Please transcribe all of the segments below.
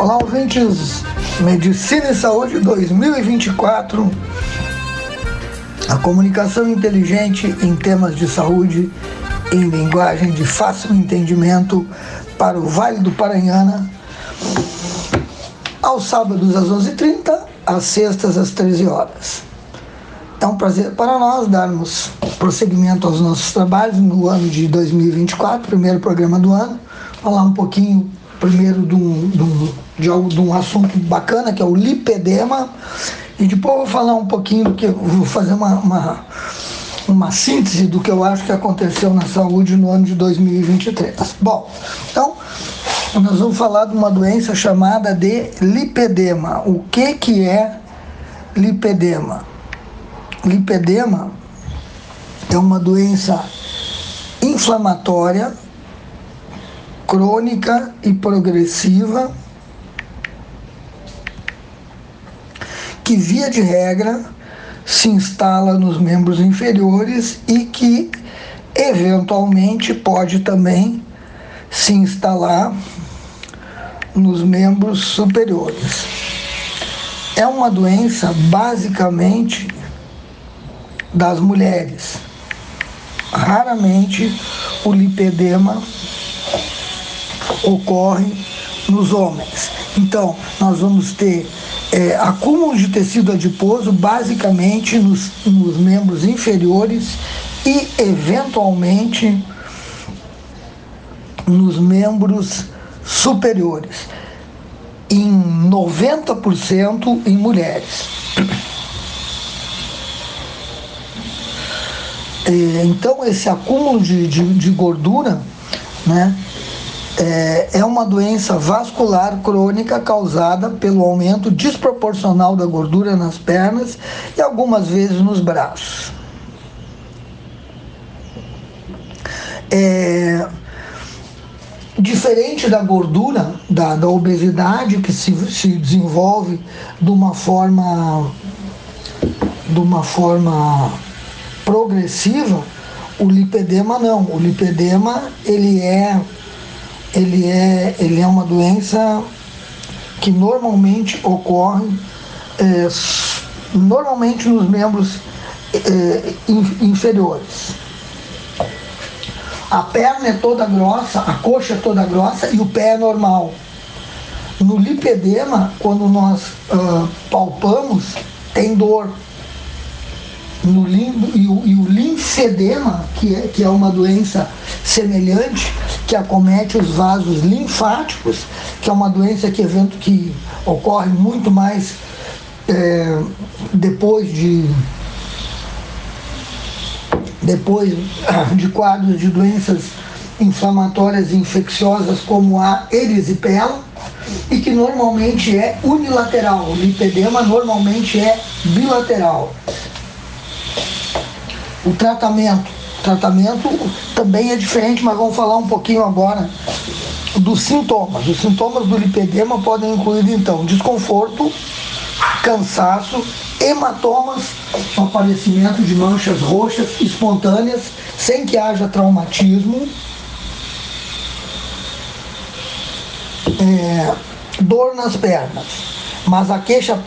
Olá, ouvintes. Medicina e Saúde 2024. A comunicação inteligente em temas de saúde em linguagem de fácil entendimento para o Vale do Paranhana, aos sábados às 11h30, às sextas às 13 horas. É um prazer para nós darmos prosseguimento aos nossos trabalhos no ano de 2024, primeiro programa do ano, falar um pouquinho primeiro de um, de um, algo, de um assunto bacana que é o lipedema e depois vou falar um pouquinho do que vou fazer uma, uma, uma síntese do que eu acho que aconteceu na saúde no ano de 2023. Bom, então nós vamos falar de uma doença chamada de lipedema. O que, que é lipedema? Lipedema é uma doença inflamatória, crônica e progressiva que, via de regra, se instala nos membros inferiores e que, eventualmente, pode também se instalar nos membros superiores. É uma doença basicamente das mulheres. Raramente o lipedema ocorre nos homens. Então, nós vamos ter é, acúmulo de tecido adiposo basicamente nos, nos membros inferiores e, eventualmente, nos membros superiores, em 90% em mulheres. É, então, esse acúmulo de, de, de gordura, né? É, é uma doença vascular crônica causada pelo aumento desproporcional da gordura nas pernas e algumas vezes nos braços. É, diferente da gordura, da, da obesidade que se, se desenvolve de uma forma de uma forma progressiva, o lipedema não. O lipedema ele é ele é, ele é uma doença que normalmente ocorre é, normalmente nos membros é, inferiores. A perna é toda grossa, a coxa é toda grossa e o pé é normal. No lipedema, quando nós uh, palpamos, tem dor. No limbo, e, o, e o linfedema, que é, que é uma doença semelhante, que acomete os vasos linfáticos, que é uma doença que, evento, que ocorre muito mais é, depois de depois de quadros de doenças inflamatórias e infecciosas como a erisipela e que normalmente é unilateral. O lipedema normalmente é bilateral. O tratamento tratamento também é diferente, mas vamos falar um pouquinho agora dos sintomas. Os sintomas do lipedema podem incluir então desconforto, cansaço, hematomas, aparecimento de manchas roxas espontâneas, sem que haja traumatismo, é, dor nas pernas. Mas a queixa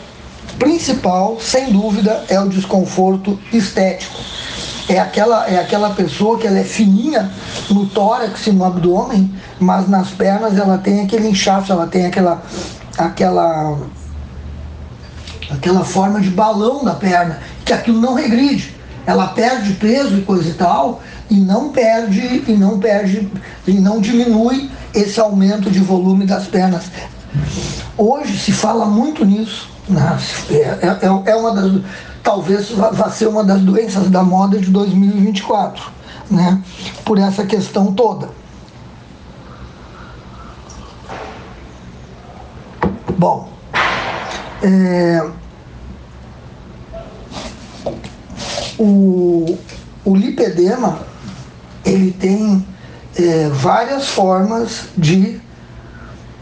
principal, sem dúvida, é o desconforto estético é aquela, é aquela pessoa que ela é fininha no tórax e no abdômen, mas nas pernas ela tem aquele inchaço, ela tem aquela, aquela, aquela forma de balão da perna, que aquilo não regride. Ela perde peso e coisa e tal, e não perde, e não perde, e não diminui esse aumento de volume das pernas. Hoje se fala muito nisso. Né? É, é, é uma das talvez vá ser uma das doenças da moda de 2024, né? Por essa questão toda. Bom, é, o, o lipedema ele tem é, várias formas de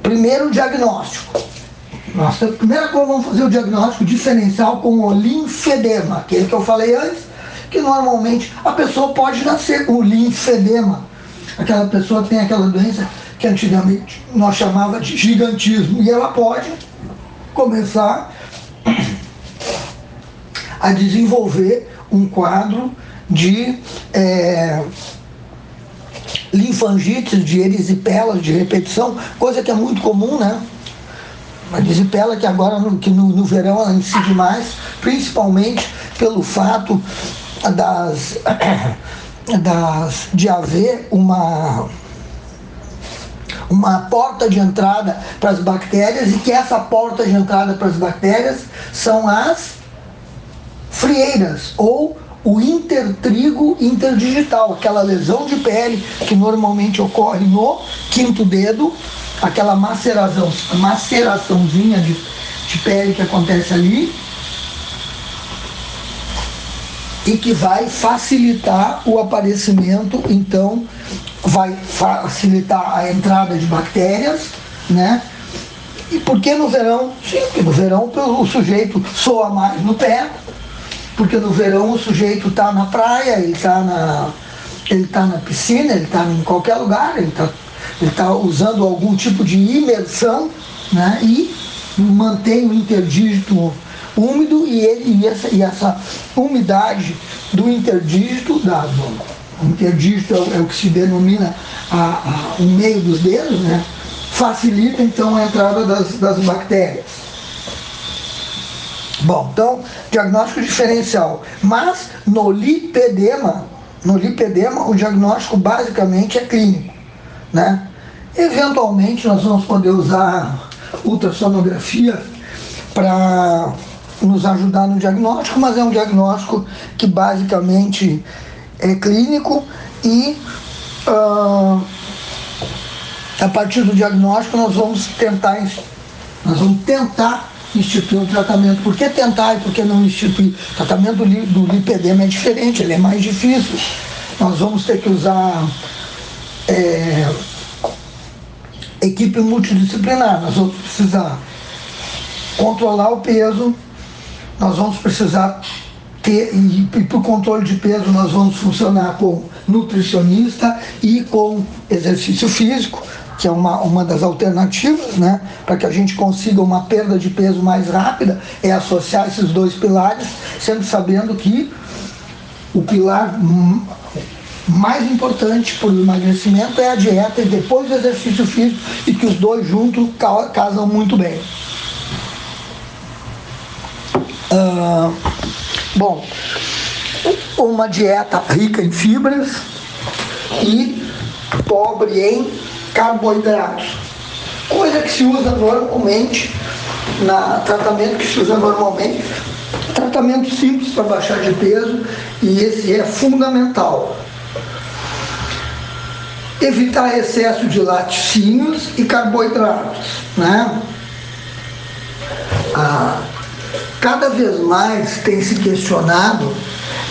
primeiro diagnóstico nossa, primeira coisa, vamos fazer o diagnóstico diferencial com o linfedema, aquele que eu falei antes, que normalmente a pessoa pode nascer com o linfedema. Aquela pessoa tem aquela doença que antigamente nós chamava de gigantismo, e ela pode começar a desenvolver um quadro de é, linfangites, de erisipelas, de repetição, coisa que é muito comum, né? Uma disipela que agora no, que no, no verão ela incide mais, principalmente pelo fato das, das, de haver uma uma porta de entrada para as bactérias e que essa porta de entrada para as bactérias são as frieiras ou o intertrigo interdigital, aquela lesão de pele que normalmente ocorre no quinto dedo aquela maceração, maceraçãozinha de, de pele que acontece ali e que vai facilitar o aparecimento, então vai facilitar a entrada de bactérias, né? E por que no verão? Sim, porque no verão o sujeito soa mais no pé, porque no verão o sujeito está na praia, ele está na, ele tá na piscina, ele está em qualquer lugar, ele está ele está usando algum tipo de imersão né, e mantém o interdígito úmido e, ele, e, essa, e essa umidade do interdígito, da, do, interdígito é o, é o, que se denomina a, a, o meio dos dedos, né, facilita então a entrada das, das bactérias. Bom, então, diagnóstico diferencial. Mas no lipedema, no lipedema, o diagnóstico basicamente é clínico. Né? Eventualmente nós vamos poder usar ultrassonografia para nos ajudar no diagnóstico, mas é um diagnóstico que basicamente é clínico e uh, a partir do diagnóstico nós vamos tentar nós vamos tentar instituir um tratamento. Por que tentar e por que não instituir? O tratamento do, do lipedema é diferente, ele é mais difícil. Nós vamos ter que usar é, equipe multidisciplinar, nós vamos precisar controlar o peso, nós vamos precisar ter, e, e para o controle de peso nós vamos funcionar com nutricionista e com exercício físico que é uma, uma das alternativas, né, para que a gente consiga uma perda de peso mais rápida, é associar esses dois pilares, sempre sabendo que o pilar mais importante para o emagrecimento é a dieta e depois o exercício físico e que os dois juntos casam muito bem. Uh, bom, uma dieta rica em fibras e pobre em carboidratos. Coisa que se usa normalmente, na tratamento que se usa normalmente, tratamento simples para baixar de peso e esse é fundamental. Evitar excesso de laticínios e carboidratos. Né? Ah, cada vez mais tem se questionado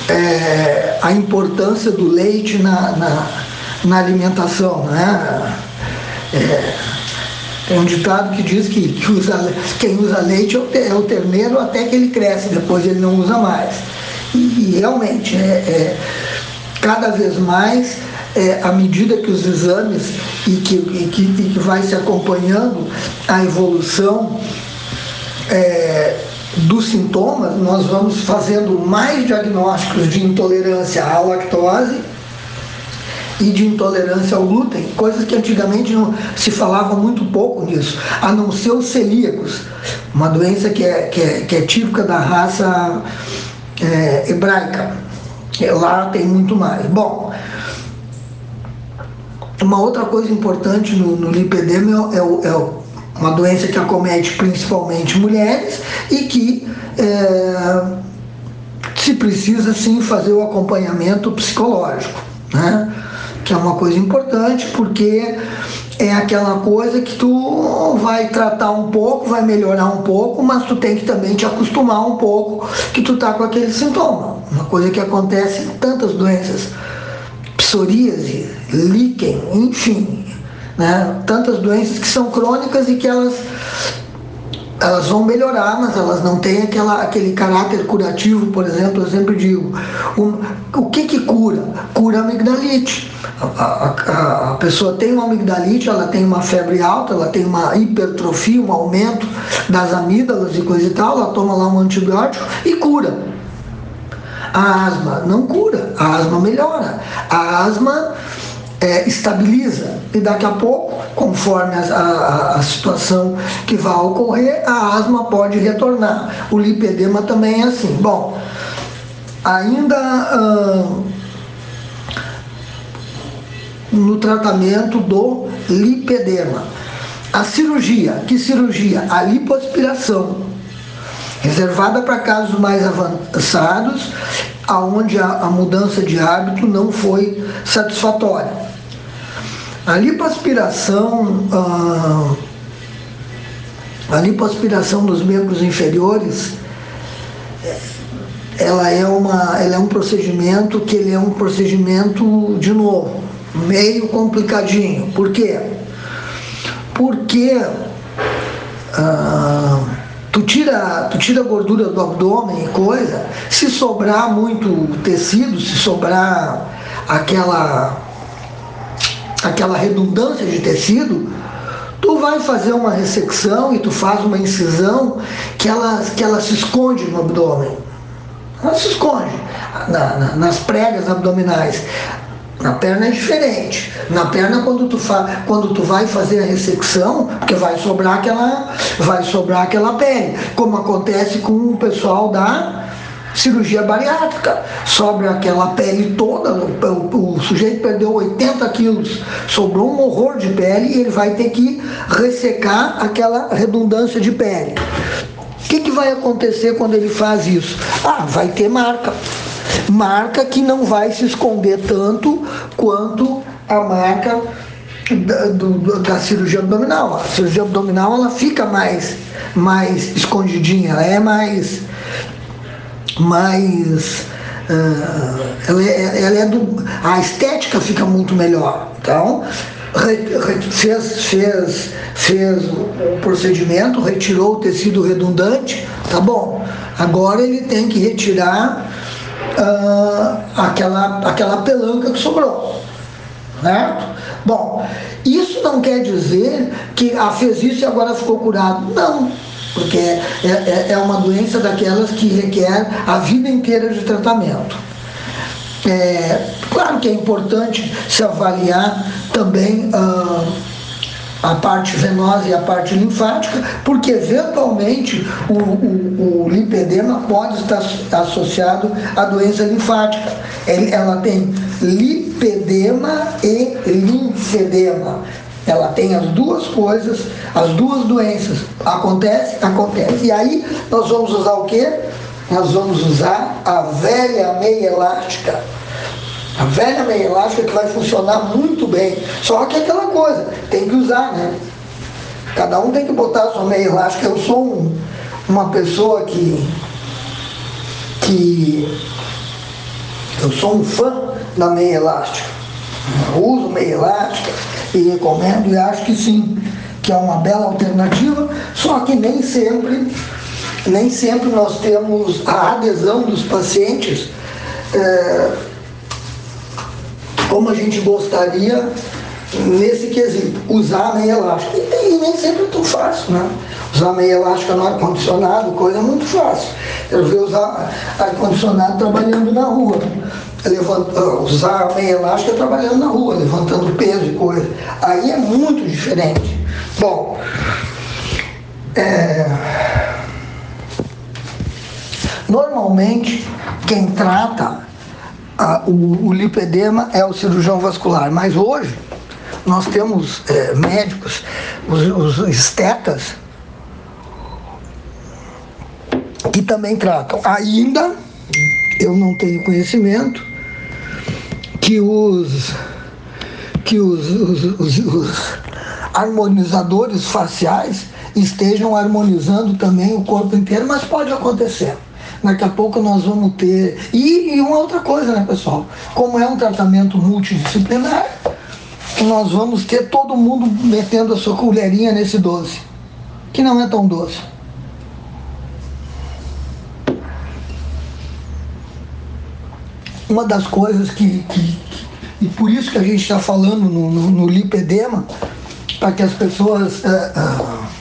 é, a importância do leite na, na, na alimentação. Né? É, tem um ditado que diz que, que usa, quem usa leite é o terneiro até que ele cresce, depois ele não usa mais. E, e realmente, é, é, cada vez mais, é, à medida que os exames e que, e que, e que vai se acompanhando a evolução é, dos sintomas, nós vamos fazendo mais diagnósticos de intolerância à lactose e de intolerância ao glúten, coisas que antigamente não se falava muito pouco nisso, a não ser os celíacos, uma doença que é, que é, que é típica da raça é, hebraica. Lá tem muito mais. Bom, uma outra coisa importante no, no lipedema é, é, é uma doença que acomete principalmente mulheres e que é, se precisa sim fazer o acompanhamento psicológico. Né? que é uma coisa importante, porque é aquela coisa que tu vai tratar um pouco, vai melhorar um pouco, mas tu tem que também te acostumar um pouco que tu tá com aquele sintoma. Uma coisa que acontece em tantas doenças, psoríase, líquen, enfim, né? Tantas doenças que são crônicas e que elas elas vão melhorar, mas elas não têm aquela, aquele caráter curativo, por exemplo, eu sempre digo, um, o que que cura? Cura a amigdalite. A, a, a, pessoa tem uma amigdalite, ela tem uma febre alta, ela tem uma hipertrofia, um aumento das amígdalas e coisa e tal, ela toma lá um antibiótico e cura. A asma não cura, a asma melhora. A asma é, estabiliza e daqui a pouco, conforme a, a, a, situação que vai ocorrer, a asma pode retornar. O lipedema também é assim. Bom, ainda no tratamento do lipedema. A cirurgia, que cirurgia? A lipoaspiração, reservada para casos mais avançados, aonde a, a mudança de hábito não foi satisfatória. A lipoaspiração, ah, a lipoaspiração dos membros inferiores, ela é, uma, ela é um procedimento que ele é um procedimento, de novo, meio complicadinho. Por quê? Porque ah, tu, tira, tu tira a gordura do abdômen e coisa, se sobrar muito tecido, se sobrar aquela aquela redundância de tecido, tu vai fazer uma ressecção e tu faz uma incisão que ela, que ela se esconde no abdômen. Ela se esconde na, na, nas pregas abdominais. Na perna é diferente. Na perna quando tu, fa, quando tu vai fazer a ressecção, porque vai sobrar aquela, vai sobrar aquela pele, como acontece com o pessoal da cirurgia bariátrica. Sobra aquela pele toda, o, o, sujeito perdeu 80 quilos, sobrou um horror de pele e ele vai ter que ressecar aquela redundância de pele. O que, que vai acontecer quando ele faz isso? Ah, vai ter marca. Marca que não vai se esconder tanto quanto a marca da, do, da cirurgia abdominal. A cirurgia abdominal ela fica mais, mais escondidinha, ela é mais mais. Uh, ela é, ela é do, a estética fica muito melhor. Então, fez, fez, fez o procedimento, retirou o tecido redundante, tá bom. Agora ele tem que retirar uh, aquela, aquela pelanca que sobrou. Certo? Bom, isso não quer dizer que ah, fez isso e agora ficou curado. Não porque é, é, é uma doença daquelas que requer a vida inteira de tratamento. É, claro que é importante se avaliar também ah, a parte venosa e a parte linfática, porque eventualmente o, o, o lipedema pode estar associado à doença linfática. Ela tem lipedema e linfedema. Ela tem as duas coisas, as duas doenças. Acontece? Acontece. E aí nós vamos usar o quê? Nós vamos usar a velha meia elástica. A velha meia elástica que vai funcionar muito bem. Só que é aquela coisa, tem que usar, né? Cada um tem que botar a sua meia elástica. Eu sou um, uma pessoa que, que. Eu sou um fã da meia elástica. Eu uso meia elástica e recomendo e acho que sim, que é uma bela alternativa, só que nem sempre, nem sempre nós temos a adesão dos pacientes é, como a gente gostaria nesse quesito, usar meia elástica. E, e nem sempre é tão fácil, né? Usar meia elástica no ar-condicionado, coisa muito fácil. Eu vi usar ar-condicionado trabalhando na rua levanta, usar a meia elástica trabalhando na rua, levantando peso e coisa. Aí é muito diferente. Bom, é, normalmente quem trata a, o, o, lipedema é o cirurgião vascular, mas hoje nós temos é, médicos, os, os estetas, que também tratam. Ainda eu não tenho conhecimento, que os que os, os, os, os harmonizadores faciais estejam harmonizando também o corpo inteiro, mas pode acontecer. Daqui a pouco nós vamos ter. E, e uma outra coisa, né, pessoal? Como é um tratamento multidisciplinar, nós vamos ter todo mundo metendo a sua colherinha nesse doce, que não é tão doce. uma das coisas que, que, e por isso que a gente está falando no, no, no, lipedema, para que as pessoas é, é,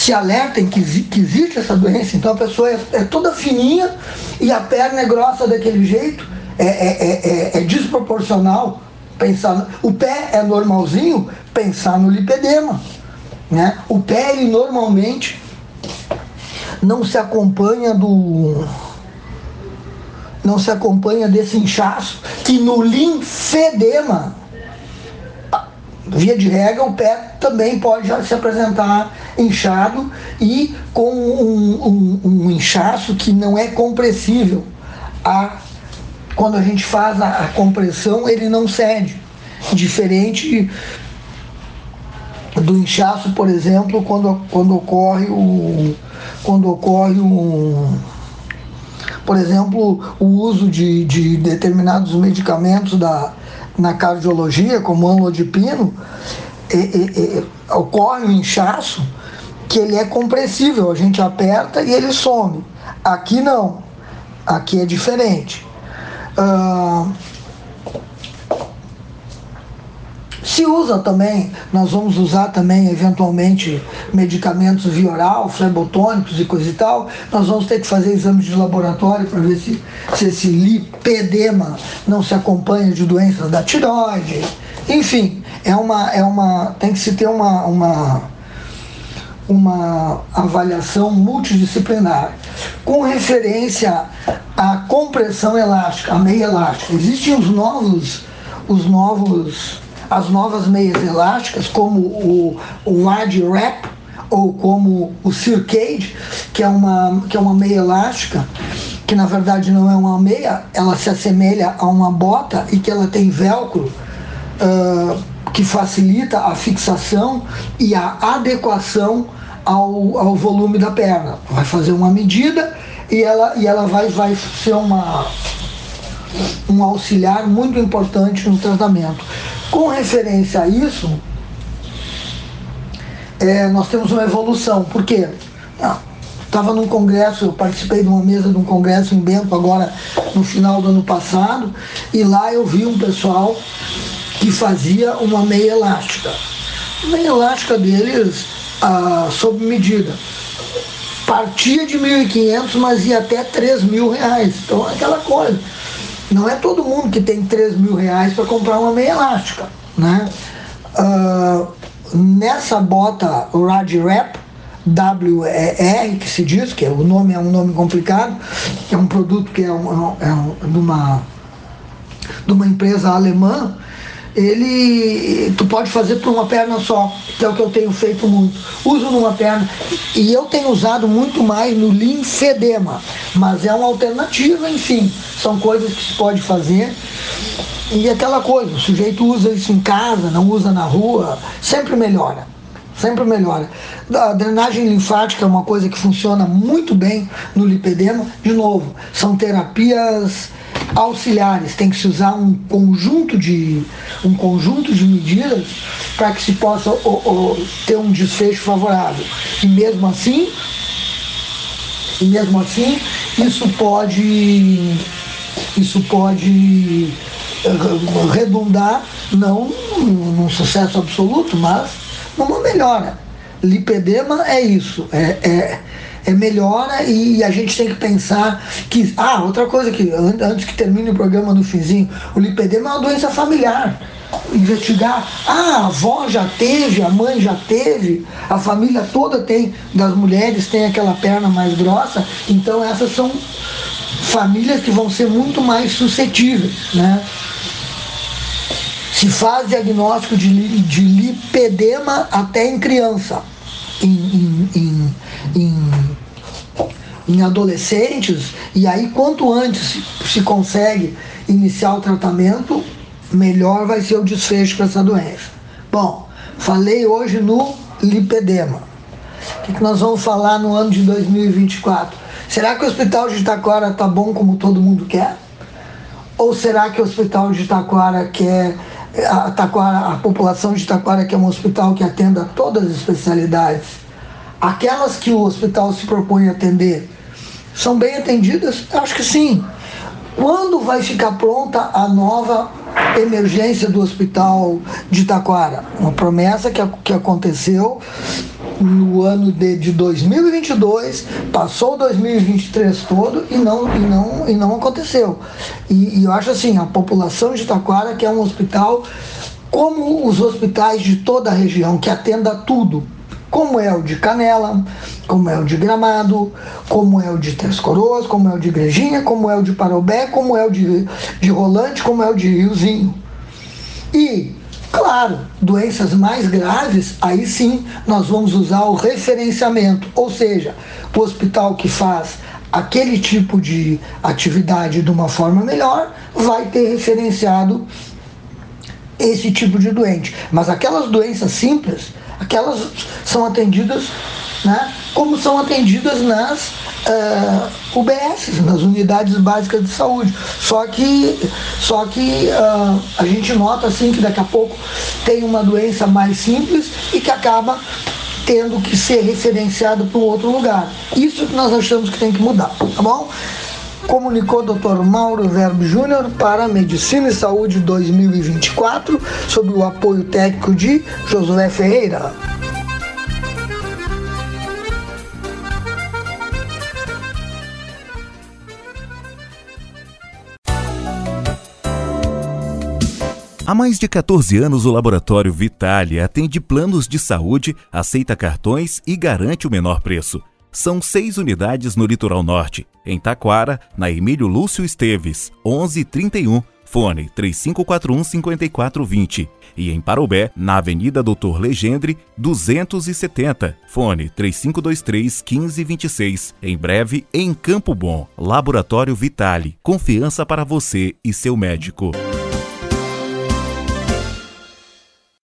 se alertem que, que existe essa doença. Então a pessoa é, é toda fininha e a perna é grossa daquele jeito, é, é, é, é desproporcional pensar. O pé é normalzinho, pensar no lipedema. Né? O pé, ele normalmente não se acompanha do não se acompanha desse inchaço, que no linfedema, via de regra, o pé também pode já se apresentar inchado e com um, um, um inchaço que não é compressível. A, quando a gente faz a, a compressão, ele não cede. Diferente do inchaço, por exemplo, quando, quando ocorre o quando ocorre um por exemplo, o uso de, de determinados medicamentos da, na cardiologia, como amlodipino, é, é, é, ocorre um inchaço que ele é compressível, a gente aperta e ele some. Aqui não, aqui é diferente. Ah, Se usa também, nós vamos usar também eventualmente medicamentos via oral, flebotônicos e coisa e tal. Nós vamos ter que fazer exames de laboratório para ver se, se esse lipedema não se acompanha de doenças da tiroide. Enfim, é uma, é uma, tem que se ter uma, uma, uma avaliação multidisciplinar com referência à compressão elástica, a meia elástica. Existem os novos, os novos as novas meias elásticas, como o, o Wide Wrap ou como o Circade, que é uma, que é uma meia elástica, que na verdade não é uma meia, ela se assemelha a uma bota e que ela tem velcro. Uh, que facilita a fixação e a adequação ao, ao volume da perna. Vai fazer uma medida e ela, e ela vai, vai ser uma, um auxiliar muito importante no tratamento. Com referência a isso, é, nós temos uma evolução. Por quê? Estava ah, num congresso, eu participei de uma mesa de um congresso em Bento agora no final do ano passado, e lá eu vi um pessoal que fazia uma meia elástica. Meia elástica deles ah, sob medida. Partia de 1.500, mas ia até 3 mil reais. Então é aquela coisa não é todo mundo que tem 3 mil reais para comprar uma meia elástica. Né? Uh, nessa bota Rad Wrap, WER, que se diz, que é, o nome é um nome complicado, é um produto que é, um, é um, de, uma, de uma empresa alemã, ele tu pode fazer por uma perna só, que é o que eu tenho feito muito. Uso numa perna e eu tenho usado muito mais no linfedema, mas é uma alternativa, enfim, são coisas que se pode fazer. E aquela coisa, o sujeito usa isso em casa, não usa na rua, sempre melhora. Sempre melhora. A drenagem linfática é uma coisa que funciona muito bem no lipedema. De novo, são terapias auxiliares, tem que se usar um conjunto de, um conjunto de medidas para que se possa ter um desfecho favorável. E mesmo assim, e mesmo assim, isso pode, isso pode eh, redundar não num sucesso absoluto, mas numa melhora. Lipedema é isso, é, é é, melhora e a gente tem que pensar que. Ah, outra coisa que antes que termine o programa no finzinho, o lipedema é uma doença familiar. Investigar, ah, a avó já teve, a mãe já teve, a família toda tem, das mulheres tem aquela perna mais grossa, então essas são famílias que vão ser muito mais suscetíveis, né? Se faz diagnóstico de, de lipedema até em criança, em, em, em, em em adolescentes, e aí quanto antes se consegue iniciar o tratamento, melhor vai ser o desfecho para essa doença. Bom, falei hoje no lipedema. O que, que nós vamos falar no ano de 2024? Será que o hospital de Itaquara está bom como todo mundo quer? Ou será que o hospital de Itaquara quer a, Taquara, a população de Itaquara quer um hospital que atenda todas as especialidades? Aquelas que o hospital se propõe atender são bem atendidas? Acho que sim. Quando vai ficar pronta a nova emergência do hospital de Taquara? Uma promessa que, que aconteceu no ano de, de 2022, passou 2023 todo e não, e não, e não aconteceu. E, e eu acho assim, a população de Taquara que é um hospital como os hospitais de toda a região, que atenda tudo, como é o de Canela, como é o de Gramado, como é o de Três Coroas, como é o de Igrejinha, como é o de Parobé, como é o de, de Rolante, como é o de Riozinho. E, claro, doenças mais graves, aí sim nós vamos usar o referenciamento, ou seja, o hospital que faz aquele tipo de atividade de uma forma melhor vai ter referenciado esse tipo de doente. Mas aquelas doenças simples, aquelas são atendidas né, como são atendidas nas uh, eh, UBS, nas unidades básicas de saúde. Só que, só que uh, a gente nota assim que daqui a pouco tem uma doença mais simples e que acaba tendo que ser referenciada para um outro lugar. Isso que nós achamos que tem que mudar, tá bom? Comunicou Dr. Mauro Verbo Júnior para Medicina e Saúde 2024, sob o apoio técnico de Josué Ferreira. Há mais de 14 anos, o Laboratório Vitale atende planos de saúde, aceita cartões e garante o menor preço. São seis unidades no litoral norte, em Taquara, na Emílio Lúcio Esteves, 1131, fone 3541-5420. E em Parobé, na Avenida Doutor Legendre, 270, fone 3523-1526. Em breve, em Campo Bom, Laboratório Vitale. Confiança para você e seu médico.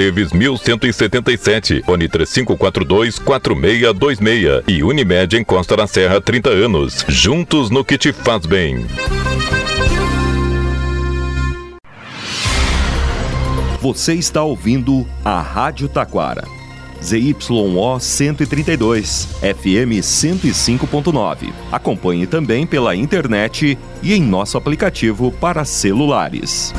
Esteves 1177, Fone 3542-4626 e Unimed em Costa da Serra 30 anos. Juntos no que te faz bem. Você está ouvindo a Rádio Taquara. ZYO 132, FM 105.9. Acompanhe também pela internet e em nosso aplicativo para celulares.